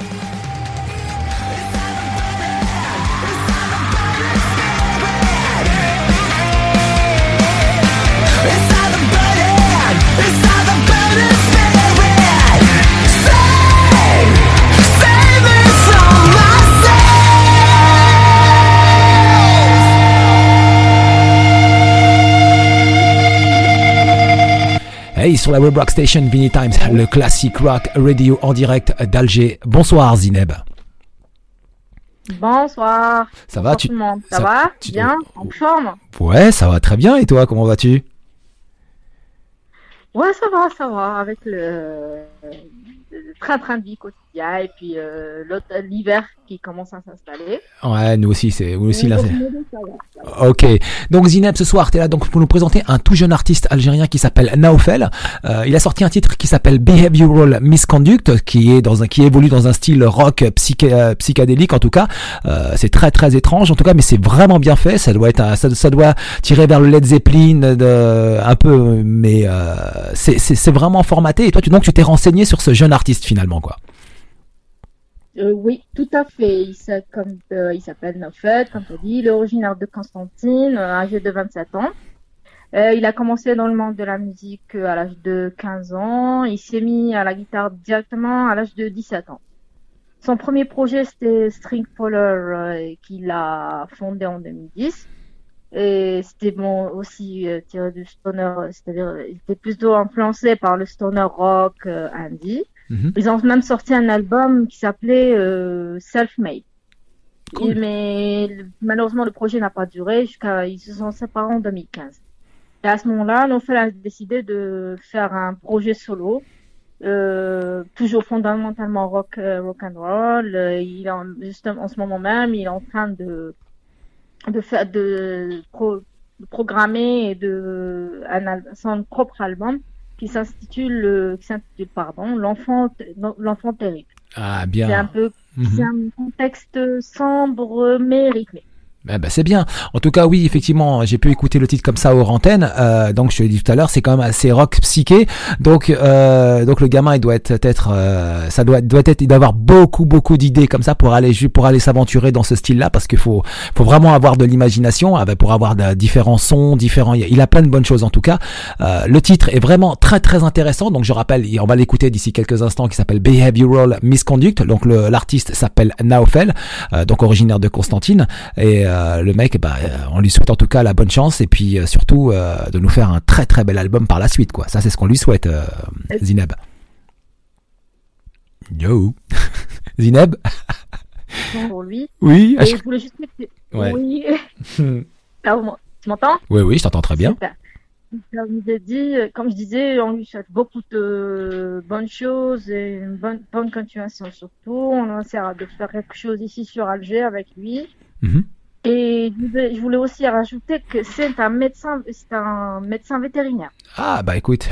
Thank you. Sur la Web Rock Station Vinny Times, le classique rock radio en direct d'Alger. Bonsoir Zineb. Bonsoir. Ça va tu... Ça, va Bien En forme Ouais, ça va très bien. Et toi, comment vas-tu? Ouais, ça va, ça va. Avec le train-train de vie quotidien et puis euh, l'hiver qui commence à s'installer. Ouais, nous aussi, c'est aussi là. Ok. Donc Zineb, ce soir, tu es là donc pour nous présenter un tout jeune artiste algérien qui s'appelle Naofel. Euh, il a sorti un titre qui s'appelle Behavioral Misconduct, qui est dans un, qui évolue dans un style rock psyché, euh, psychédélique en tout cas. Euh, c'est très très étrange en tout cas, mais c'est vraiment bien fait. Ça doit être, ça, ça, doit tirer vers le Led Zeppelin de, un peu, mais euh, c'est vraiment formaté. Et toi, tu donc tu t'es renseigné sur ce jeune artiste finalement, quoi. Euh, oui, tout à fait. Il euh, s'appelle Nofet, comme tu dit. Il est originaire de Constantine, euh, âgé de 27 ans. il a commencé dans le monde de la musique à l'âge de 15 ans. Il s'est mis à la guitare directement à l'âge de 17 ans. Son premier projet, c'était String qu'il a fondé en 2010. Et c'était bon aussi tiré du stoner, c'est-à-dire il était plutôt influencé par le stoner rock indie. Mhm. Ils ont même sorti un album qui s'appelait euh, Self-Made. Mais malheureusement, le projet n'a pas duré jusqu'à ils se sont séparés en 2015. Et à ce moment-là, Nofel a décidé de faire un projet solo, euh, toujours fondamentalement rock, euh, rock and roll. Il est en, justement en ce moment même, il est en train de de faire de, de programmer et de un, son propre album qui s'intitule, qui s'intitule pardon, l'enfant, l'enfant terrible. Ah bien. C'est un peu, mhm. c'est un contexte sombre mais rythmé. Eh ben, c'est bien. En tout cas, oui, effectivement, j'ai pu écouter le titre comme ça aux antennes. Euh, donc, je te l'ai dit tout à l'heure, c'est quand même assez rock psyché. Donc, euh, donc le gamin, il doit être, euh, ça doit, doit être, il doit avoir beaucoup, beaucoup d'idées comme ça pour aller, pour aller s'aventurer dans ce style-là, parce qu'il faut, faut vraiment avoir de l'imagination, ah ben, pour avoir différents sons, différents. Il a plein de bonnes choses en tout cas. Euh, le titre est vraiment très, très intéressant. Donc, je rappelle, on va l'écouter d'ici quelques instants, qui s'appelle Behavioral Misconduct. Donc, l'artiste s'appelle Naofel, euh, donc originaire de Constantine et euh, le mec, bah, euh, on lui souhaite en tout cas la bonne chance et puis euh, surtout de nous faire un très très bel album par la suite, quoi. Ça, c'est ce qu'on lui souhaite, Zineb. Yo, Zineb? Pour lui. Oui. je... voulais juste Oui. Ah, tu m'entends? Oui, oui, je t'entends très bien. Comme je, dit, comme je disais, on lui souhaite beaucoup de bonnes choses et une bonne, bonne continuation surtout. On essaiera de faire quelque chose ici sur Alger avec lui. Mm et je voulais aussi rajouter que c'est un médecin, c'est un médecin vétérinaire. Ah bah écoute,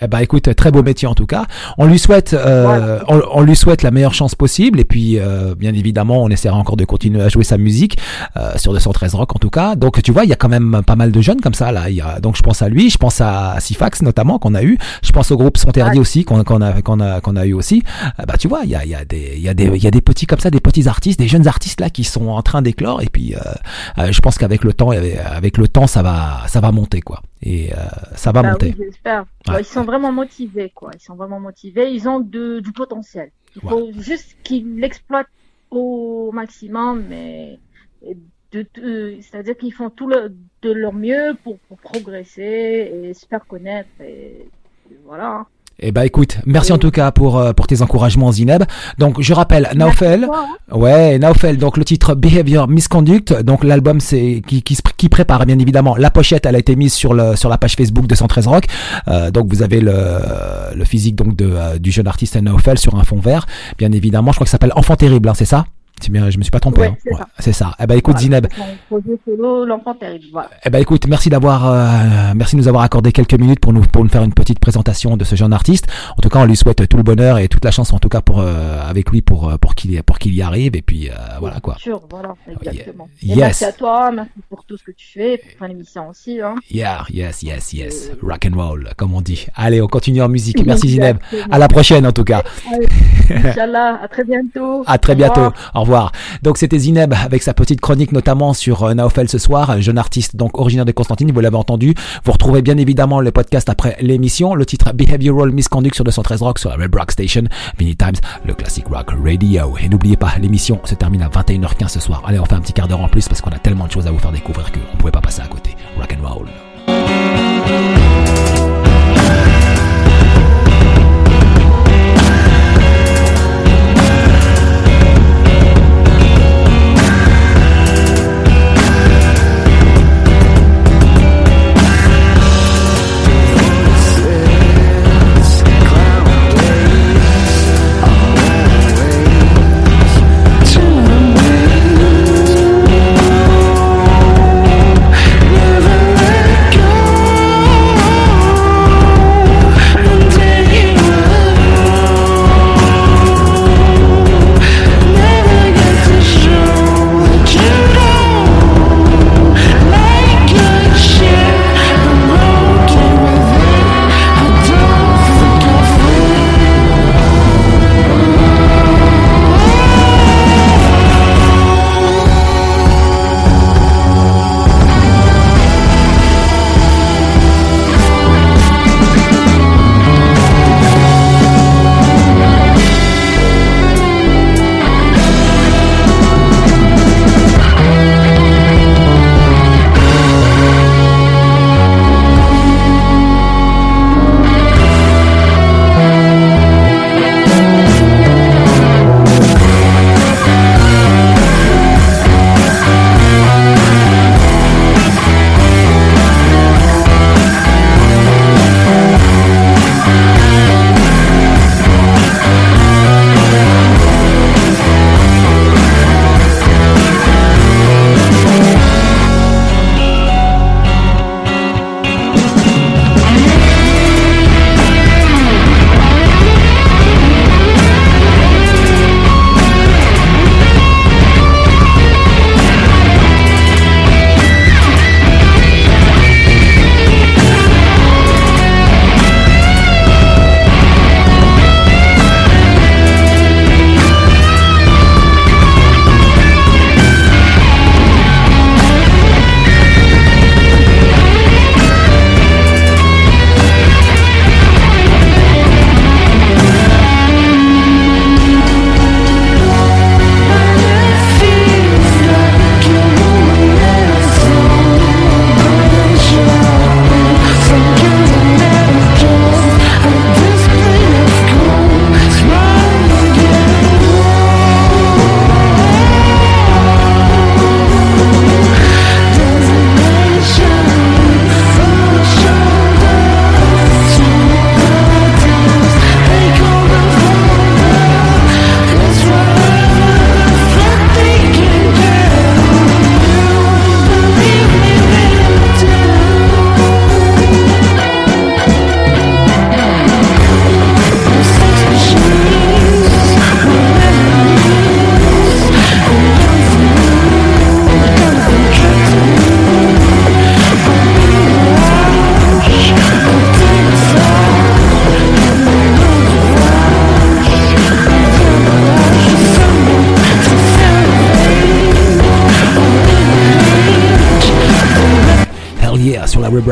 eh ben écoute, très beau métier en tout cas. On lui souhaite, euh, on, lui souhaite la meilleure chance possible et puis euh, bien évidemment on essaiera encore de continuer à jouer sa musique euh, sur 213 Rock en tout cas. Donc tu vois, il y a quand même pas mal de jeunes comme ça là. Il y a, donc je pense à lui, je pense à Sifax notamment qu'on a eu, je pense au groupe Sonterdi aussi qu'on a qu'on a qu'on a eu aussi. bah tu vois, il y a il y a des il y a des il y a des petits comme ça, des petits artistes, des jeunes artistes là qui sont en train d'éclore et puis je pense qu'avec le temps avec le temps ça va ça va monter quoi et euh, ça va bah monter. Oui, j'espère. Ils sont vraiment motivés, quoi. Ils sont vraiment motivés. Ils ont de, du potentiel. Il faut juste qu'ils l'exploitent au maximum, mais c'est-à-dire qu'ils font tout le, de leur mieux pour, pour progresser et se faire connaître. Et, voilà. Eh ben écoute, merci en tout cas pour euh, pour tes encouragements Zineb. Donc je rappelle Naufel. Hein. Ouais, Naufel donc le titre Behavior Misconduct. Donc l'album c'est qui, qui qui prépare bien évidemment la pochette, elle a été mise sur le sur la page Facebook de 113 Rock. Euh, donc vous avez le le physique donc de euh, du jeune artiste Naufel sur un fond vert. Bien évidemment, je crois que ça s'appelle Enfant terrible, hein, c'est ça? Bien, je me suis pas trompé. Ouais, hein. c'est Ouais, ça. Eh ben écoute Voilà, Zineb, l'enfant terrible. Voilà. eh ben écoute, merci d'avoir, euh, merci de nous avoir accordé quelques minutes pour nous pour nous faire une petite présentation de ce jeune artiste. En tout cas, on lui souhaite tout le bonheur et toute la chance en tout cas pour euh, avec lui pour euh, pour qu'il pour qu'il y arrive et puis euh, voilà quoi. Sûr, voilà, exactement. Et Yes. Merci à toi, merci pour tout ce que tu fais, pour ton émission aussi. Hein. Yeah, yes, yes, yes. Euh, Rock and roll, comme on dit. Allez, on continue en musique. Merci Zineb. À la prochaine en tout cas. Inch'Allah, à très bientôt. À très bientôt. Au Donc c'était Zineb avec sa petite chronique notamment sur euh, Naofel ce soir, un jeune artiste donc originaire de Constantine, vous l'avez entendu. Vous retrouvez bien évidemment le podcast après l'émission, le titre Behavioral Misconduct sur 213 Rock sur la Red Rock Station, Mini Times, le classic rock radio. Et n'oubliez pas, l'émission se termine à 21h15 ce soir. Allez, on fait un petit quart d'heure en plus parce qu'on a tellement de choses à vous faire découvrir qu'on pouvait pas passer à côté. Rock and roll.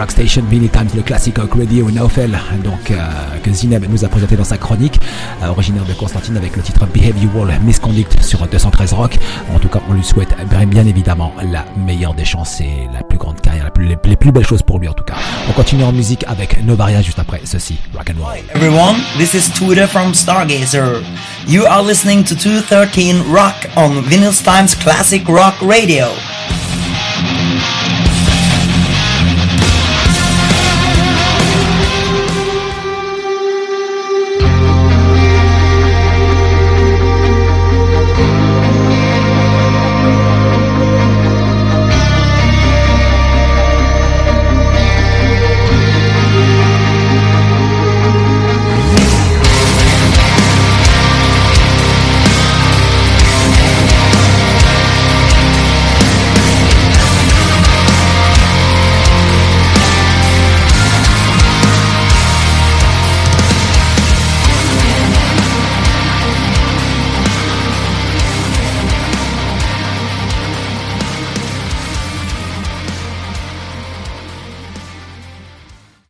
Rock Station, Many Times, le classique Rock Radio Naufel, donc euh, que Zineb nous a présenté dans sa chronique, euh, originaire de Constantine avec le titre Behavioral Misconduct sur 213 Rock. En tout cas, on lui souhaite bien, évidemment la meilleure des chances et la plus grande carrière, les, plus belles choses pour lui en tout cas. On continue en musique avec Novaria juste après ceci, Rock and Roll. everyone, this is Tudor from Stargazer. You are listening to 213 Rock on Vinyl Times Classic Rock Radio.